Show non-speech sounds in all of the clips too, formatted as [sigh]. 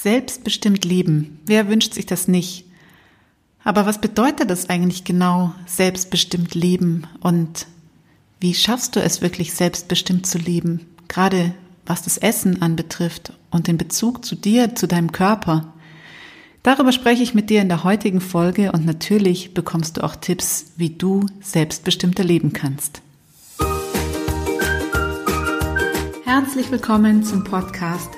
Selbstbestimmt leben. Wer wünscht sich das nicht? Aber was bedeutet das eigentlich genau, selbstbestimmt leben? Und wie schaffst du es wirklich selbstbestimmt zu leben? Gerade was das Essen anbetrifft und den Bezug zu dir, zu deinem Körper. Darüber spreche ich mit dir in der heutigen Folge und natürlich bekommst du auch Tipps, wie du selbstbestimmter leben kannst. Herzlich willkommen zum Podcast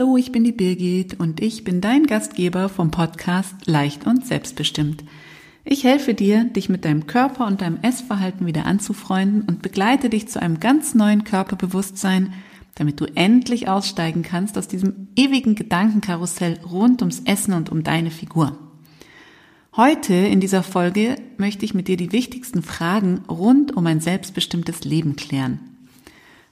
Hallo, ich bin die Birgit und ich bin dein Gastgeber vom Podcast Leicht und Selbstbestimmt. Ich helfe dir, dich mit deinem Körper und deinem Essverhalten wieder anzufreunden und begleite dich zu einem ganz neuen Körperbewusstsein, damit du endlich aussteigen kannst aus diesem ewigen Gedankenkarussell rund ums Essen und um deine Figur. Heute in dieser Folge möchte ich mit dir die wichtigsten Fragen rund um ein selbstbestimmtes Leben klären.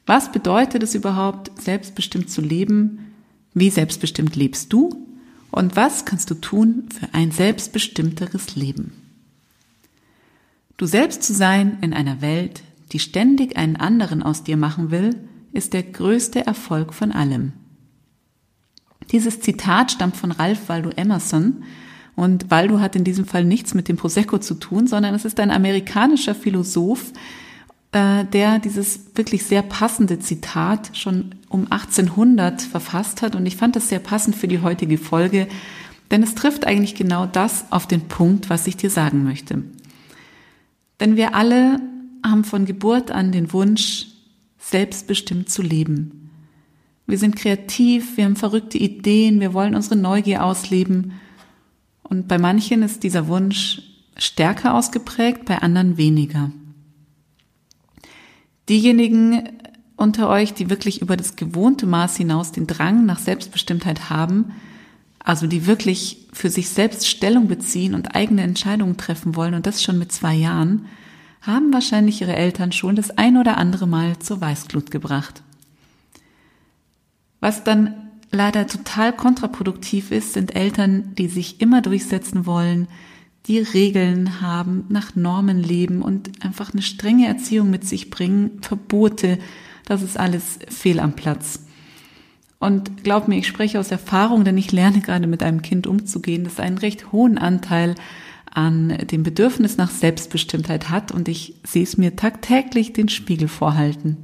Was bedeutet es überhaupt, selbstbestimmt zu leben? Wie selbstbestimmt lebst du? Und was kannst du tun für ein selbstbestimmteres Leben? Du selbst zu sein in einer Welt, die ständig einen anderen aus dir machen will, ist der größte Erfolg von allem. Dieses Zitat stammt von Ralph Waldo Emerson und Waldo hat in diesem Fall nichts mit dem Prosecco zu tun, sondern es ist ein amerikanischer Philosoph, äh, der dieses wirklich sehr passende Zitat schon um 1800 verfasst hat. Und ich fand das sehr passend für die heutige Folge, denn es trifft eigentlich genau das auf den Punkt, was ich dir sagen möchte. Denn wir alle haben von Geburt an den Wunsch, selbstbestimmt zu leben. Wir sind kreativ, wir haben verrückte Ideen, wir wollen unsere Neugier ausleben. Und bei manchen ist dieser Wunsch stärker ausgeprägt, bei anderen weniger. Diejenigen unter euch, die wirklich über das gewohnte Maß hinaus den Drang nach Selbstbestimmtheit haben, also die wirklich für sich selbst Stellung beziehen und eigene Entscheidungen treffen wollen und das schon mit zwei Jahren, haben wahrscheinlich ihre Eltern schon das ein oder andere Mal zur Weißglut gebracht. Was dann leider total kontraproduktiv ist, sind Eltern, die sich immer durchsetzen wollen, die Regeln haben, nach Normen leben und einfach eine strenge Erziehung mit sich bringen, Verbote, das ist alles fehl am Platz. Und glaub mir, ich spreche aus Erfahrung, denn ich lerne gerade mit einem Kind umzugehen, das einen recht hohen Anteil an dem Bedürfnis nach Selbstbestimmtheit hat und ich sehe es mir tagtäglich den Spiegel vorhalten.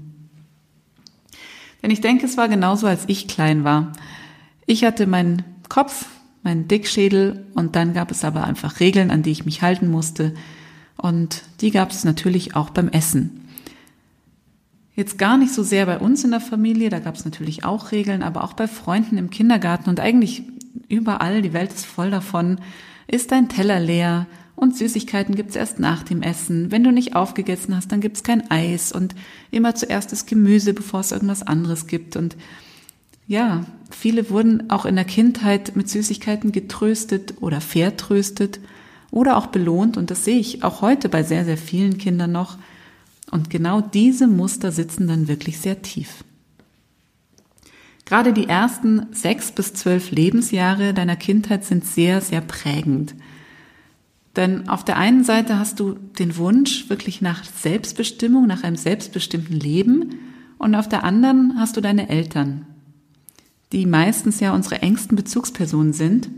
Denn ich denke, es war genauso, als ich klein war. Ich hatte meinen Kopf, meinen Dickschädel und dann gab es aber einfach Regeln, an die ich mich halten musste. Und die gab es natürlich auch beim Essen. Jetzt gar nicht so sehr bei uns in der Familie, da gab es natürlich auch Regeln, aber auch bei Freunden im Kindergarten und eigentlich überall, die Welt ist voll davon, ist dein Teller leer und Süßigkeiten gibt's erst nach dem Essen. Wenn du nicht aufgegessen hast, dann gibt's kein Eis und immer zuerst das Gemüse, bevor es irgendwas anderes gibt. Und ja, viele wurden auch in der Kindheit mit Süßigkeiten getröstet oder vertröstet oder auch belohnt. Und das sehe ich auch heute bei sehr, sehr vielen Kindern noch. Und genau diese Muster sitzen dann wirklich sehr tief. Gerade die ersten sechs bis zwölf Lebensjahre deiner Kindheit sind sehr, sehr prägend. Denn auf der einen Seite hast du den Wunsch wirklich nach Selbstbestimmung, nach einem selbstbestimmten Leben und auf der anderen hast du deine Eltern, die meistens ja unsere engsten Bezugspersonen sind.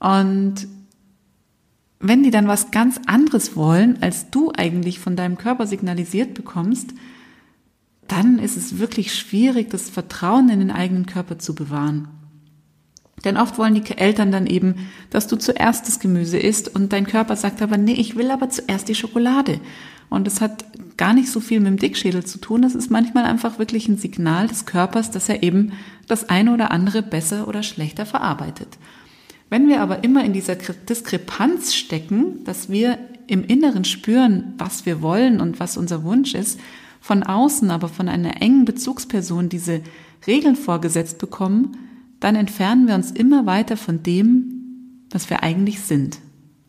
Und wenn die dann was ganz anderes wollen, als du eigentlich von deinem Körper signalisiert bekommst, dann ist es wirklich schwierig, das Vertrauen in den eigenen Körper zu bewahren. Denn oft wollen die Eltern dann eben, dass du zuerst das Gemüse isst und dein Körper sagt aber, nee, ich will aber zuerst die Schokolade. Und das hat gar nicht so viel mit dem Dickschädel zu tun. Das ist manchmal einfach wirklich ein Signal des Körpers, dass er eben das eine oder andere besser oder schlechter verarbeitet. Wenn wir aber immer in dieser Diskrepanz stecken, dass wir im Inneren spüren, was wir wollen und was unser Wunsch ist, von außen aber von einer engen Bezugsperson diese Regeln vorgesetzt bekommen, dann entfernen wir uns immer weiter von dem, was wir eigentlich sind,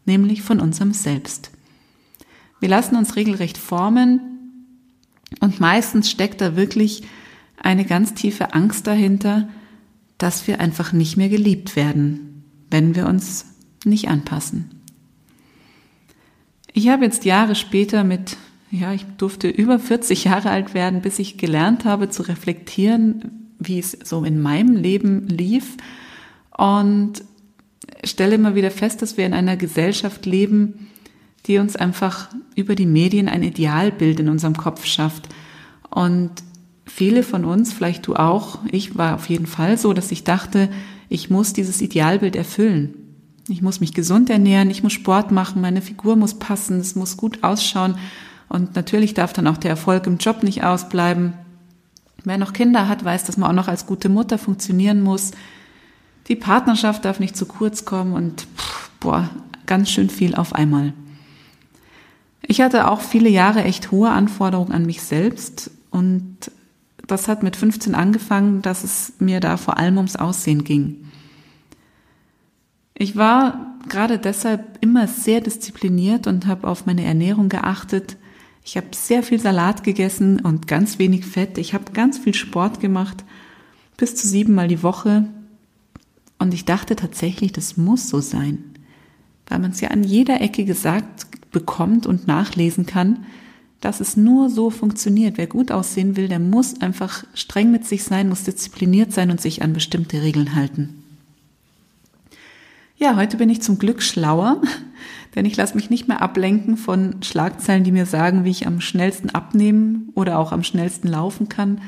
nämlich von unserem Selbst. Wir lassen uns regelrecht formen und meistens steckt da wirklich eine ganz tiefe Angst dahinter, dass wir einfach nicht mehr geliebt werden, wenn wir uns nicht anpassen. Ich habe jetzt Jahre später mit, ja, ich durfte über 40 Jahre alt werden, bis ich gelernt habe zu reflektieren, wie es so in meinem Leben lief und stelle immer wieder fest, dass wir in einer Gesellschaft leben, die uns einfach über die Medien ein Idealbild in unserem Kopf schafft. Und viele von uns, vielleicht du auch, ich war auf jeden Fall so, dass ich dachte, ich muss dieses Idealbild erfüllen. Ich muss mich gesund ernähren, ich muss Sport machen, meine Figur muss passen, es muss gut ausschauen. Und natürlich darf dann auch der Erfolg im Job nicht ausbleiben. Wer noch Kinder hat, weiß, dass man auch noch als gute Mutter funktionieren muss. Die Partnerschaft darf nicht zu kurz kommen und pff, boah, ganz schön viel auf einmal. Ich hatte auch viele Jahre echt hohe Anforderungen an mich selbst und das hat mit 15 angefangen, dass es mir da vor allem ums Aussehen ging. Ich war gerade deshalb immer sehr diszipliniert und habe auf meine Ernährung geachtet. Ich habe sehr viel Salat gegessen und ganz wenig Fett. Ich habe ganz viel Sport gemacht, bis zu siebenmal die Woche. Und ich dachte tatsächlich, das muss so sein, weil man es ja an jeder Ecke gesagt bekommt und nachlesen kann, dass es nur so funktioniert. Wer gut aussehen will, der muss einfach streng mit sich sein, muss diszipliniert sein und sich an bestimmte Regeln halten. Ja, heute bin ich zum Glück schlauer, [laughs] denn ich lasse mich nicht mehr ablenken von Schlagzeilen, die mir sagen, wie ich am schnellsten abnehmen oder auch am schnellsten laufen kann,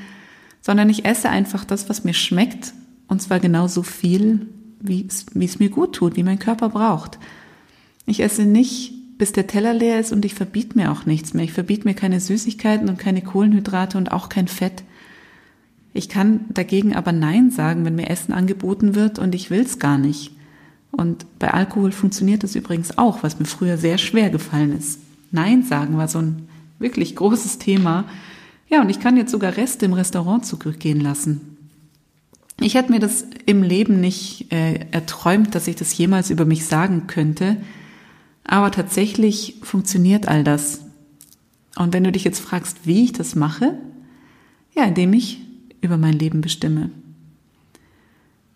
sondern ich esse einfach das, was mir schmeckt und zwar genauso viel, wie es, wie es mir gut tut, wie mein Körper braucht. Ich esse nicht bis der Teller leer ist und ich verbiete mir auch nichts mehr. Ich verbiete mir keine Süßigkeiten und keine Kohlenhydrate und auch kein Fett. Ich kann dagegen aber Nein sagen, wenn mir Essen angeboten wird und ich will es gar nicht. Und bei Alkohol funktioniert das übrigens auch, was mir früher sehr schwer gefallen ist. Nein sagen war so ein wirklich großes Thema. Ja, und ich kann jetzt sogar Reste im Restaurant zurückgehen lassen. Ich hätte mir das im Leben nicht äh, erträumt, dass ich das jemals über mich sagen könnte. Aber tatsächlich funktioniert all das. Und wenn du dich jetzt fragst, wie ich das mache, ja, indem ich über mein Leben bestimme.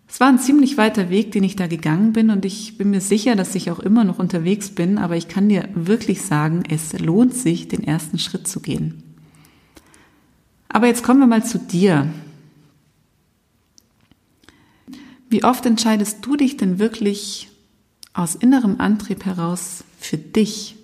Es war ein ziemlich weiter Weg, den ich da gegangen bin und ich bin mir sicher, dass ich auch immer noch unterwegs bin, aber ich kann dir wirklich sagen, es lohnt sich, den ersten Schritt zu gehen. Aber jetzt kommen wir mal zu dir. Wie oft entscheidest du dich denn wirklich aus innerem Antrieb heraus für dich?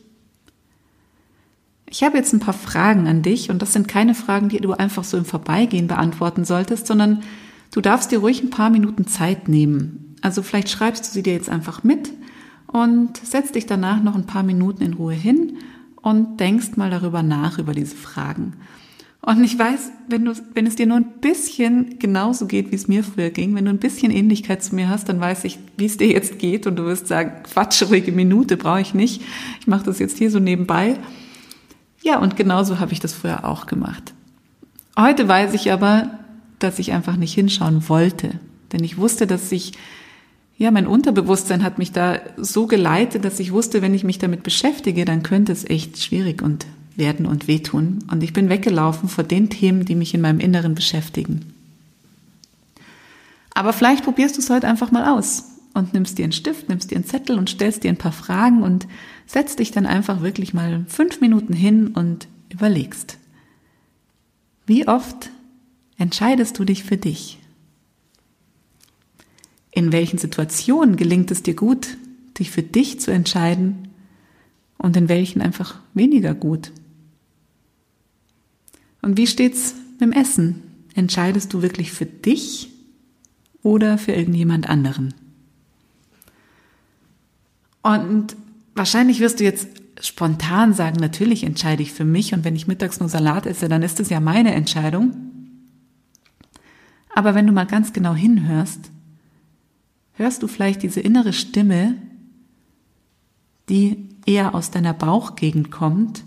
Ich habe jetzt ein paar Fragen an dich und das sind keine Fragen, die du einfach so im Vorbeigehen beantworten solltest, sondern du darfst dir ruhig ein paar Minuten Zeit nehmen. Also vielleicht schreibst du sie dir jetzt einfach mit und setzt dich danach noch ein paar Minuten in Ruhe hin und denkst mal darüber nach, über diese Fragen. Und ich weiß, wenn du, wenn es dir nur ein bisschen genauso geht, wie es mir früher ging, wenn du ein bisschen Ähnlichkeit zu mir hast, dann weiß ich, wie es dir jetzt geht und du wirst sagen, Quatsch, ruhige Minute brauche ich nicht. Ich mache das jetzt hier so nebenbei. Ja, und genauso habe ich das früher auch gemacht. Heute weiß ich aber, dass ich einfach nicht hinschauen wollte, denn ich wusste, dass ich ja, mein Unterbewusstsein hat mich da so geleitet, dass ich wusste, wenn ich mich damit beschäftige, dann könnte es echt schwierig und werden und wehtun. Und ich bin weggelaufen vor den Themen, die mich in meinem Inneren beschäftigen. Aber vielleicht probierst du es heute einfach mal aus und nimmst dir einen Stift, nimmst dir einen Zettel und stellst dir ein paar Fragen und setzt dich dann einfach wirklich mal fünf Minuten hin und überlegst. Wie oft entscheidest du dich für dich? In welchen Situationen gelingt es dir gut, dich für dich zu entscheiden und in welchen einfach weniger gut? Und wie steht's mit dem Essen? Entscheidest du wirklich für dich oder für irgendjemand anderen? Und wahrscheinlich wirst du jetzt spontan sagen, natürlich entscheide ich für mich und wenn ich mittags nur Salat esse, dann ist es ja meine Entscheidung. Aber wenn du mal ganz genau hinhörst, hörst du vielleicht diese innere Stimme, die eher aus deiner Bauchgegend kommt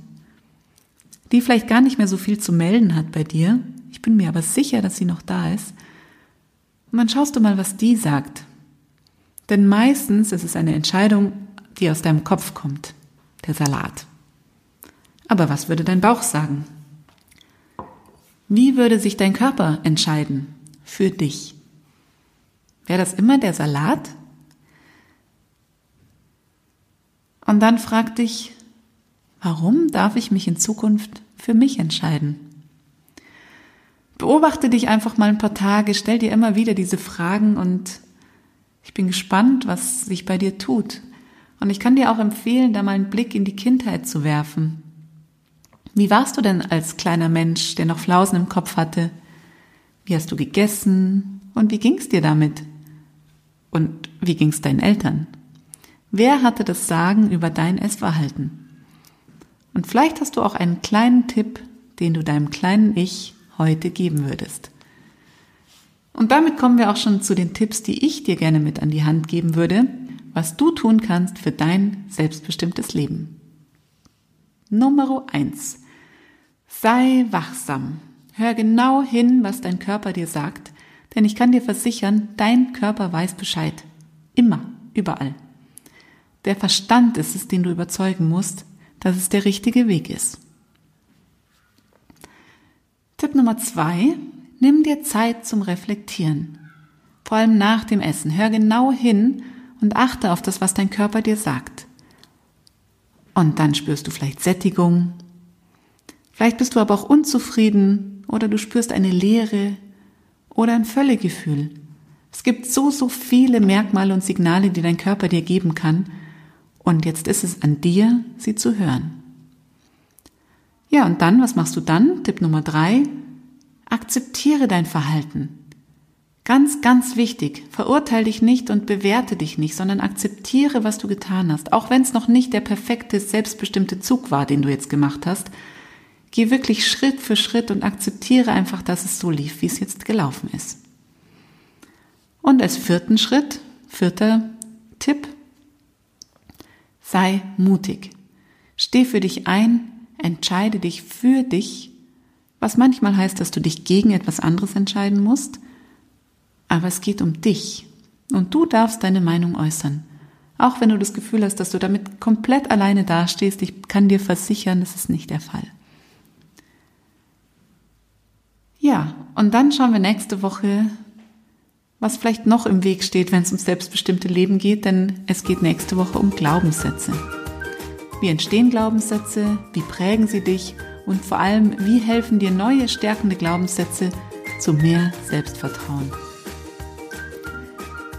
die vielleicht gar nicht mehr so viel zu melden hat bei dir, ich bin mir aber sicher, dass sie noch da ist, Und dann schaust du mal, was die sagt. Denn meistens ist es eine Entscheidung, die aus deinem Kopf kommt. Der Salat. Aber was würde dein Bauch sagen? Wie würde sich dein Körper entscheiden für dich? Wäre das immer der Salat? Und dann frag dich, warum darf ich mich in Zukunft für mich entscheiden? Beobachte dich einfach mal ein paar Tage, stell dir immer wieder diese Fragen und ich bin gespannt, was sich bei dir tut. Und ich kann dir auch empfehlen, da mal einen Blick in die Kindheit zu werfen. Wie warst du denn als kleiner Mensch, der noch Flausen im Kopf hatte? Wie hast du gegessen? Und wie ging's dir damit? Und wie ging's deinen Eltern? Wer hatte das Sagen über dein Essverhalten? Und vielleicht hast du auch einen kleinen Tipp, den du deinem kleinen Ich heute geben würdest. Und damit kommen wir auch schon zu den Tipps, die ich dir gerne mit an die Hand geben würde, was du tun kannst für dein selbstbestimmtes Leben. Nummer eins: Sei wachsam. Hör genau hin, was dein Körper dir sagt, denn ich kann dir versichern, dein Körper weiß Bescheid. Immer, überall. Der Verstand ist es, den du überzeugen musst, dass es der richtige Weg ist. Tipp Nummer zwei, nimm dir Zeit zum Reflektieren. Vor allem nach dem Essen. Hör genau hin und achte auf das, was dein Körper dir sagt. Und dann spürst du vielleicht Sättigung, Vielleicht bist du aber auch unzufrieden oder du spürst eine Leere oder ein Völlegefühl. Es gibt so, so viele Merkmale und Signale, die dein Körper dir geben kann. Und jetzt ist es an dir, sie zu hören. Ja, und dann, was machst du dann? Tipp Nummer drei. Akzeptiere dein Verhalten. Ganz, ganz wichtig. Verurteile dich nicht und bewerte dich nicht, sondern akzeptiere, was du getan hast. Auch wenn es noch nicht der perfekte, selbstbestimmte Zug war, den du jetzt gemacht hast. Geh wirklich Schritt für Schritt und akzeptiere einfach, dass es so lief, wie es jetzt gelaufen ist. Und als vierten Schritt, vierter Tipp, sei mutig. Steh für dich ein, entscheide dich für dich, was manchmal heißt, dass du dich gegen etwas anderes entscheiden musst, aber es geht um dich und du darfst deine Meinung äußern. Auch wenn du das Gefühl hast, dass du damit komplett alleine dastehst, ich kann dir versichern, das ist nicht der Fall. Ja, und dann schauen wir nächste Woche, was vielleicht noch im Weg steht, wenn es ums selbstbestimmte Leben geht, denn es geht nächste Woche um Glaubenssätze. Wie entstehen Glaubenssätze? Wie prägen sie dich? Und vor allem, wie helfen dir neue stärkende Glaubenssätze zu mehr Selbstvertrauen?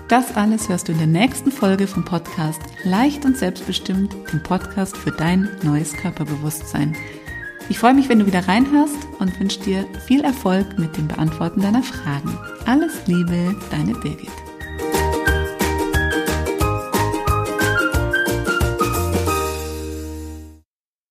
Das alles hörst du in der nächsten Folge vom Podcast Leicht und Selbstbestimmt, dem Podcast für dein neues Körperbewusstsein. Ich freue mich, wenn du wieder reinhörst und wünsche dir viel Erfolg mit dem Beantworten deiner Fragen. Alles Liebe, deine Birgit.